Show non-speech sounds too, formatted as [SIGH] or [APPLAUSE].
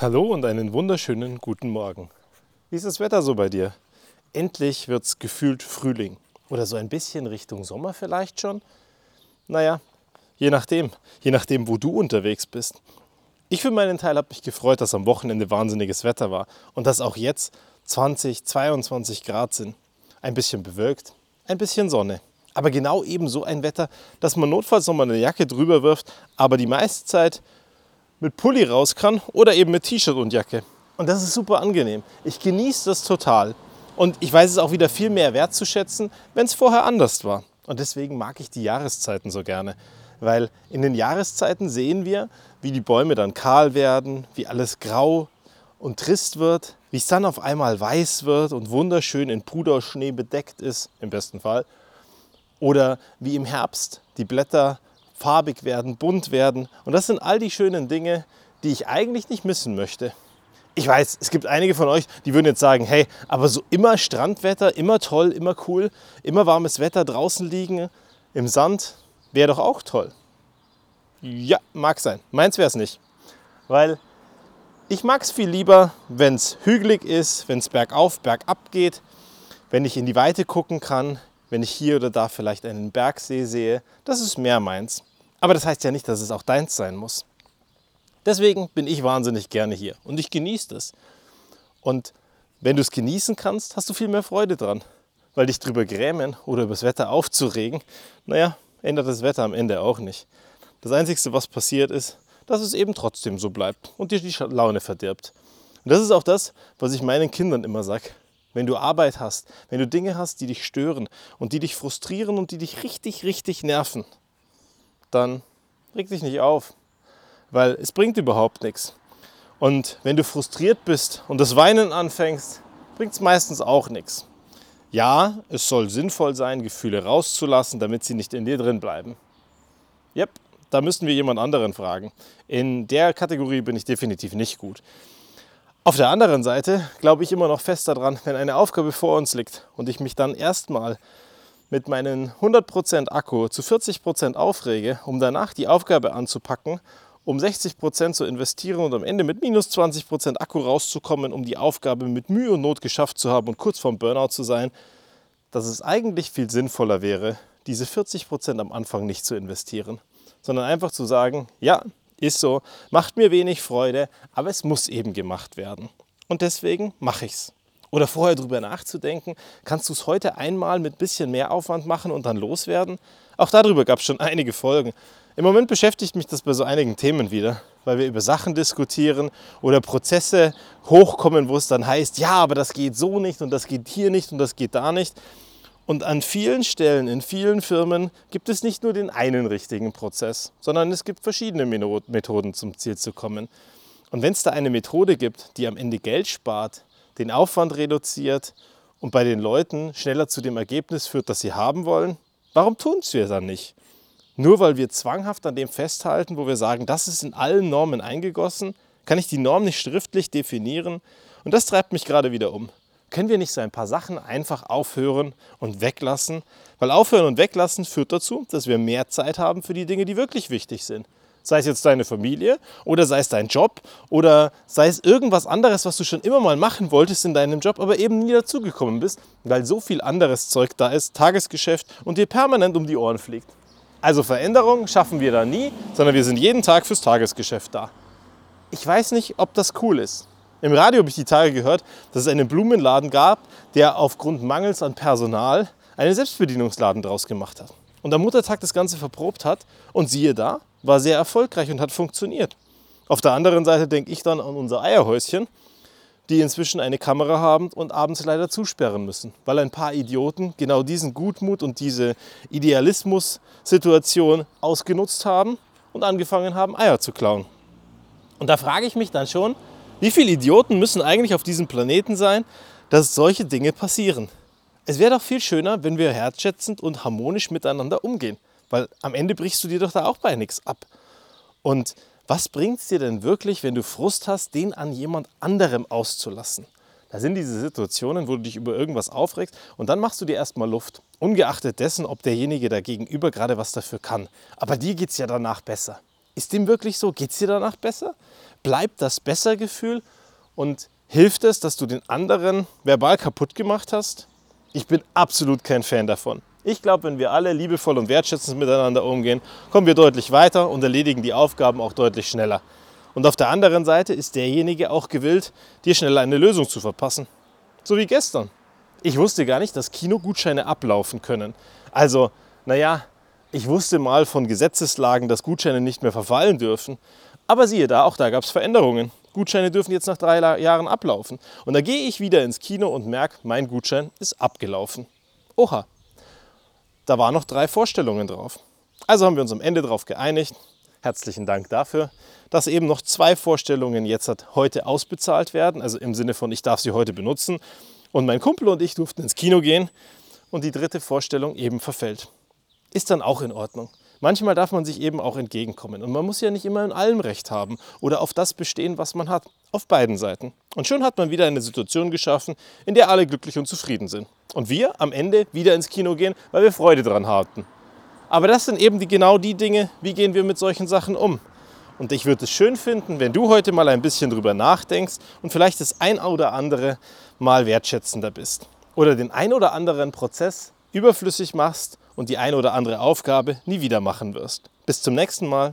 Hallo und einen wunderschönen guten Morgen. Wie ist das Wetter so bei dir? Endlich wird es gefühlt Frühling. Oder so ein bisschen Richtung Sommer vielleicht schon? Naja, je nachdem. Je nachdem, wo du unterwegs bist. Ich für meinen Teil habe mich gefreut, dass am Wochenende wahnsinniges Wetter war und dass auch jetzt 20, 22 Grad sind. Ein bisschen bewölkt, ein bisschen Sonne. Aber genau eben so ein Wetter, dass man notfalls nochmal eine Jacke drüber wirft, aber die meiste Zeit mit Pulli raus kann oder eben mit T-Shirt und Jacke. Und das ist super angenehm. Ich genieße das total. Und ich weiß es auch wieder viel mehr wertzuschätzen, wenn es vorher anders war. Und deswegen mag ich die Jahreszeiten so gerne. Weil in den Jahreszeiten sehen wir, wie die Bäume dann kahl werden, wie alles grau und trist wird, wie es dann auf einmal weiß wird und wunderschön in Puderschnee bedeckt ist, im besten Fall. Oder wie im Herbst die Blätter farbig werden, bunt werden. Und das sind all die schönen Dinge, die ich eigentlich nicht missen möchte. Ich weiß, es gibt einige von euch, die würden jetzt sagen, hey, aber so immer Strandwetter, immer toll, immer cool, immer warmes Wetter draußen liegen im Sand, wäre doch auch toll. Ja, mag sein. Meins wäre es nicht. Weil ich mag es viel lieber, wenn es hügelig ist, wenn es bergauf, bergab geht, wenn ich in die Weite gucken kann, wenn ich hier oder da vielleicht einen Bergsee sehe. Das ist mehr meins. Aber das heißt ja nicht, dass es auch deins sein muss. Deswegen bin ich wahnsinnig gerne hier und ich genieße das. Und wenn du es genießen kannst, hast du viel mehr Freude dran. Weil dich drüber grämen oder über das Wetter aufzuregen, naja, ändert das Wetter am Ende auch nicht. Das Einzige, was passiert ist, dass es eben trotzdem so bleibt und dir die Laune verdirbt. Und das ist auch das, was ich meinen Kindern immer sage. Wenn du Arbeit hast, wenn du Dinge hast, die dich stören und die dich frustrieren und die dich richtig, richtig nerven, dann reg dich nicht auf, weil es bringt überhaupt nichts. Und wenn du frustriert bist und das Weinen anfängst, bringt es meistens auch nichts. Ja, es soll sinnvoll sein, Gefühle rauszulassen, damit sie nicht in dir drin bleiben. Yep, da müssten wir jemand anderen fragen. In der Kategorie bin ich definitiv nicht gut. Auf der anderen Seite glaube ich immer noch fest daran, wenn eine Aufgabe vor uns liegt und ich mich dann erstmal mit meinen 100% Akku zu 40% aufrege, um danach die Aufgabe anzupacken, um 60% zu investieren und am Ende mit minus 20% Akku rauszukommen, um die Aufgabe mit Mühe und Not geschafft zu haben und kurz vorm Burnout zu sein, dass es eigentlich viel sinnvoller wäre, diese 40% am Anfang nicht zu investieren, sondern einfach zu sagen, ja, ist so, macht mir wenig Freude, aber es muss eben gemacht werden. Und deswegen mache ich es oder vorher drüber nachzudenken, kannst du es heute einmal mit bisschen mehr Aufwand machen und dann loswerden? Auch darüber gab es schon [LAUGHS] einige Folgen. Im Moment beschäftigt mich das bei so einigen Themen wieder, weil wir über Sachen diskutieren oder Prozesse hochkommen, wo es dann heißt, ja, aber das geht so nicht und das geht hier nicht und das geht da nicht. Und an vielen Stellen, in vielen Firmen gibt es nicht nur den einen richtigen Prozess, sondern es gibt verschiedene Methoden zum Ziel zu kommen. Und wenn es da eine Methode gibt, die am Ende Geld spart, den Aufwand reduziert und bei den Leuten schneller zu dem Ergebnis führt, das sie haben wollen, warum tun es wir dann nicht? Nur weil wir zwanghaft an dem festhalten, wo wir sagen, das ist in allen Normen eingegossen, kann ich die Norm nicht schriftlich definieren und das treibt mich gerade wieder um. Können wir nicht so ein paar Sachen einfach aufhören und weglassen? Weil aufhören und weglassen führt dazu, dass wir mehr Zeit haben für die Dinge, die wirklich wichtig sind. Sei es jetzt deine Familie oder sei es dein Job oder sei es irgendwas anderes, was du schon immer mal machen wolltest in deinem Job, aber eben nie dazugekommen bist, weil so viel anderes Zeug da ist, Tagesgeschäft und dir permanent um die Ohren fliegt. Also Veränderung schaffen wir da nie, sondern wir sind jeden Tag fürs Tagesgeschäft da. Ich weiß nicht, ob das cool ist. Im Radio habe ich die Tage gehört, dass es einen Blumenladen gab, der aufgrund Mangels an Personal einen Selbstbedienungsladen draus gemacht hat. Und am Muttertag das Ganze verprobt hat und siehe da, war sehr erfolgreich und hat funktioniert. Auf der anderen Seite denke ich dann an unser Eierhäuschen, die inzwischen eine Kamera haben und abends leider zusperren müssen, weil ein paar Idioten genau diesen Gutmut und diese Idealismus-Situation ausgenutzt haben und angefangen haben, Eier zu klauen. Und da frage ich mich dann schon, wie viele Idioten müssen eigentlich auf diesem Planeten sein, dass solche Dinge passieren? Es wäre doch viel schöner, wenn wir herzschätzend und harmonisch miteinander umgehen. Weil am Ende brichst du dir doch da auch bei nichts ab. Und was bringt es dir denn wirklich, wenn du Frust hast, den an jemand anderem auszulassen? Da sind diese Situationen, wo du dich über irgendwas aufregst und dann machst du dir erstmal Luft. Ungeachtet dessen, ob derjenige da gegenüber gerade was dafür kann. Aber dir geht es ja danach besser. Ist dem wirklich so? Geht es dir danach besser? Bleibt das Bessergefühl und hilft es, dass du den anderen verbal kaputt gemacht hast? Ich bin absolut kein Fan davon. Ich glaube, wenn wir alle liebevoll und wertschätzend miteinander umgehen, kommen wir deutlich weiter und erledigen die Aufgaben auch deutlich schneller. Und auf der anderen Seite ist derjenige auch gewillt, dir schneller eine Lösung zu verpassen. So wie gestern. Ich wusste gar nicht, dass Kinogutscheine ablaufen können. Also, naja, ich wusste mal von Gesetzeslagen, dass Gutscheine nicht mehr verfallen dürfen. Aber siehe da, auch da gab es Veränderungen. Gutscheine dürfen jetzt nach drei Jahren ablaufen. Und da gehe ich wieder ins Kino und merke, mein Gutschein ist abgelaufen. Oha, da waren noch drei Vorstellungen drauf. Also haben wir uns am Ende darauf geeinigt, herzlichen Dank dafür, dass eben noch zwei Vorstellungen jetzt heute ausbezahlt werden, also im Sinne von, ich darf sie heute benutzen. Und mein Kumpel und ich durften ins Kino gehen und die dritte Vorstellung eben verfällt. Ist dann auch in Ordnung. Manchmal darf man sich eben auch entgegenkommen und man muss ja nicht immer in allem Recht haben oder auf das bestehen, was man hat. Auf beiden Seiten. Und schon hat man wieder eine Situation geschaffen, in der alle glücklich und zufrieden sind. Und wir am Ende wieder ins Kino gehen, weil wir Freude daran hatten. Aber das sind eben die, genau die Dinge, wie gehen wir mit solchen Sachen um. Und ich würde es schön finden, wenn du heute mal ein bisschen drüber nachdenkst und vielleicht das ein oder andere mal wertschätzender bist. Oder den ein oder anderen Prozess überflüssig machst und die eine oder andere Aufgabe nie wieder machen wirst. Bis zum nächsten Mal.